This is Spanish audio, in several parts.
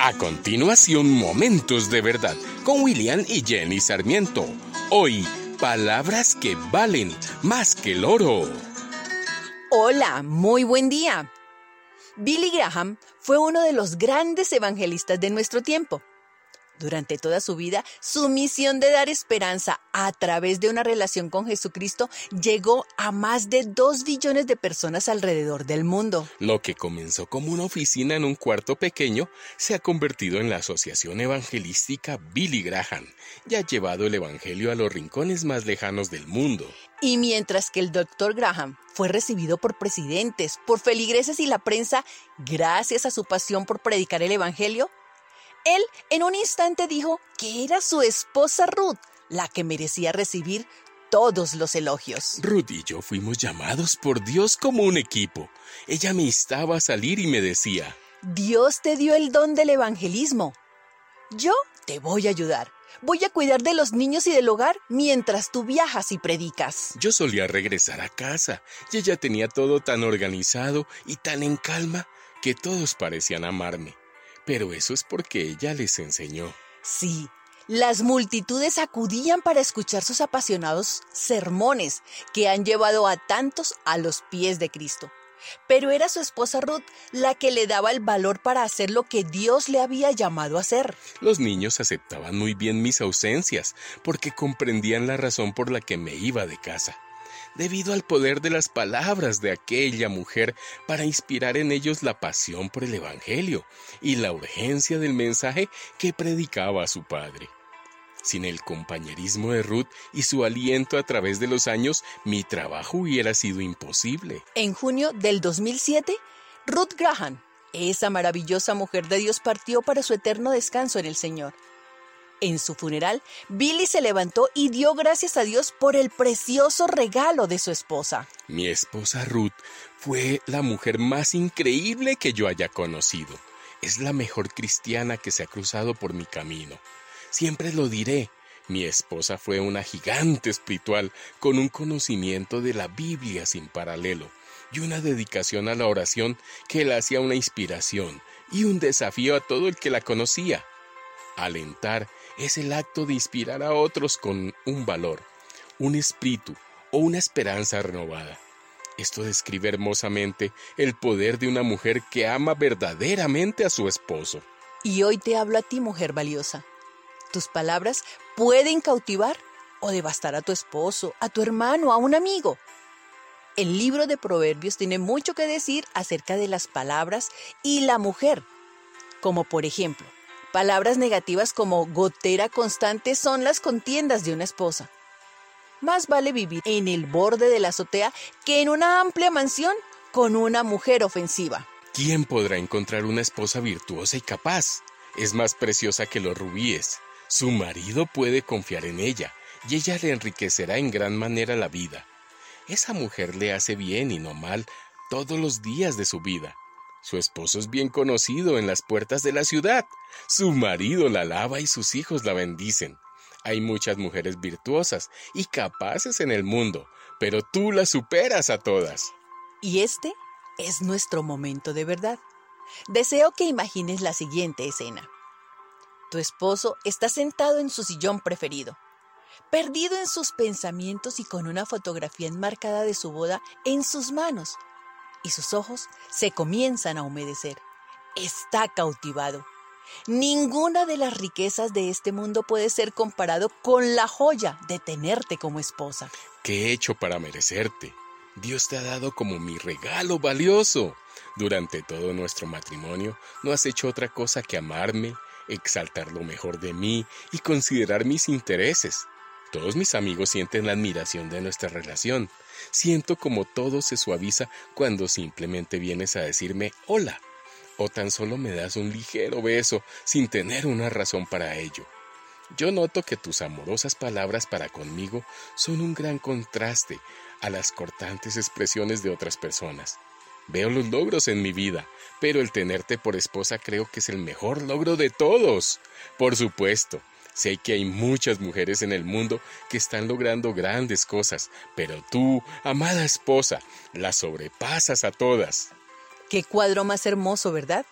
A continuación, Momentos de Verdad con William y Jenny Sarmiento. Hoy, palabras que valen más que el oro. Hola, muy buen día. Billy Graham fue uno de los grandes evangelistas de nuestro tiempo. Durante toda su vida, su misión de dar esperanza a través de una relación con Jesucristo llegó a más de dos billones de personas alrededor del mundo. Lo que comenzó como una oficina en un cuarto pequeño se ha convertido en la Asociación Evangelística Billy Graham y ha llevado el Evangelio a los rincones más lejanos del mundo. Y mientras que el Dr. Graham fue recibido por presidentes, por feligreses y la prensa gracias a su pasión por predicar el Evangelio, él en un instante dijo que era su esposa Ruth la que merecía recibir todos los elogios. Ruth y yo fuimos llamados por Dios como un equipo. Ella me instaba a salir y me decía, Dios te dio el don del evangelismo. Yo te voy a ayudar. Voy a cuidar de los niños y del hogar mientras tú viajas y predicas. Yo solía regresar a casa y ella tenía todo tan organizado y tan en calma que todos parecían amarme. Pero eso es porque ella les enseñó. Sí, las multitudes acudían para escuchar sus apasionados sermones que han llevado a tantos a los pies de Cristo. Pero era su esposa Ruth la que le daba el valor para hacer lo que Dios le había llamado a hacer. Los niños aceptaban muy bien mis ausencias porque comprendían la razón por la que me iba de casa debido al poder de las palabras de aquella mujer para inspirar en ellos la pasión por el Evangelio y la urgencia del mensaje que predicaba a su padre. Sin el compañerismo de Ruth y su aliento a través de los años, mi trabajo hubiera sido imposible. En junio del 2007, Ruth Graham, esa maravillosa mujer de Dios, partió para su eterno descanso en el Señor. En su funeral, Billy se levantó y dio gracias a Dios por el precioso regalo de su esposa. Mi esposa Ruth fue la mujer más increíble que yo haya conocido. Es la mejor cristiana que se ha cruzado por mi camino. Siempre lo diré. Mi esposa fue una gigante espiritual con un conocimiento de la Biblia sin paralelo y una dedicación a la oración que la hacía una inspiración y un desafío a todo el que la conocía. Alentar es el acto de inspirar a otros con un valor, un espíritu o una esperanza renovada. Esto describe hermosamente el poder de una mujer que ama verdaderamente a su esposo. Y hoy te hablo a ti, mujer valiosa. Tus palabras pueden cautivar o devastar a tu esposo, a tu hermano, a un amigo. El libro de Proverbios tiene mucho que decir acerca de las palabras y la mujer, como por ejemplo, Palabras negativas como gotera constante son las contiendas de una esposa. Más vale vivir en el borde de la azotea que en una amplia mansión con una mujer ofensiva. ¿Quién podrá encontrar una esposa virtuosa y capaz? Es más preciosa que los rubíes. Su marido puede confiar en ella y ella le enriquecerá en gran manera la vida. Esa mujer le hace bien y no mal todos los días de su vida. Su esposo es bien conocido en las puertas de la ciudad. Su marido la alaba y sus hijos la bendicen. Hay muchas mujeres virtuosas y capaces en el mundo, pero tú las superas a todas. Y este es nuestro momento de verdad. Deseo que imagines la siguiente escena. Tu esposo está sentado en su sillón preferido, perdido en sus pensamientos y con una fotografía enmarcada de su boda en sus manos y sus ojos se comienzan a humedecer. Está cautivado. Ninguna de las riquezas de este mundo puede ser comparado con la joya de tenerte como esposa. ¿Qué he hecho para merecerte? Dios te ha dado como mi regalo valioso. Durante todo nuestro matrimonio no has hecho otra cosa que amarme, exaltar lo mejor de mí y considerar mis intereses. Todos mis amigos sienten la admiración de nuestra relación. Siento como todo se suaviza cuando simplemente vienes a decirme hola o tan solo me das un ligero beso sin tener una razón para ello. Yo noto que tus amorosas palabras para conmigo son un gran contraste a las cortantes expresiones de otras personas. Veo los logros en mi vida, pero el tenerte por esposa creo que es el mejor logro de todos. Por supuesto, Sé que hay muchas mujeres en el mundo que están logrando grandes cosas, pero tú, amada esposa, las sobrepasas a todas. Qué cuadro más hermoso, ¿verdad?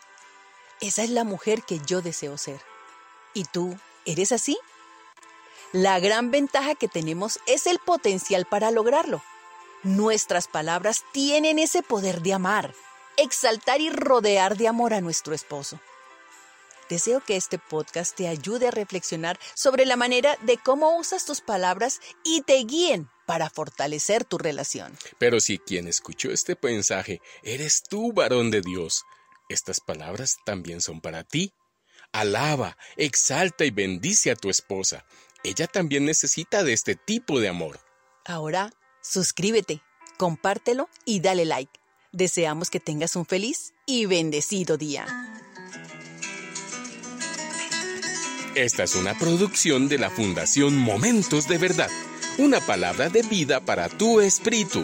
esa es la mujer que yo deseo ser. ¿Y tú, eres así? La gran ventaja que tenemos es el potencial para lograrlo. Nuestras palabras tienen ese poder de amar, exaltar y rodear de amor a nuestro esposo. Deseo que este podcast te ayude a reflexionar sobre la manera de cómo usas tus palabras y te guíen para fortalecer tu relación. Pero si quien escuchó este mensaje eres tú, varón de Dios, estas palabras también son para ti. Alaba, exalta y bendice a tu esposa. Ella también necesita de este tipo de amor. Ahora, suscríbete, compártelo y dale like. Deseamos que tengas un feliz y bendecido día. Esta es una producción de la Fundación Momentos de Verdad, una palabra de vida para tu espíritu.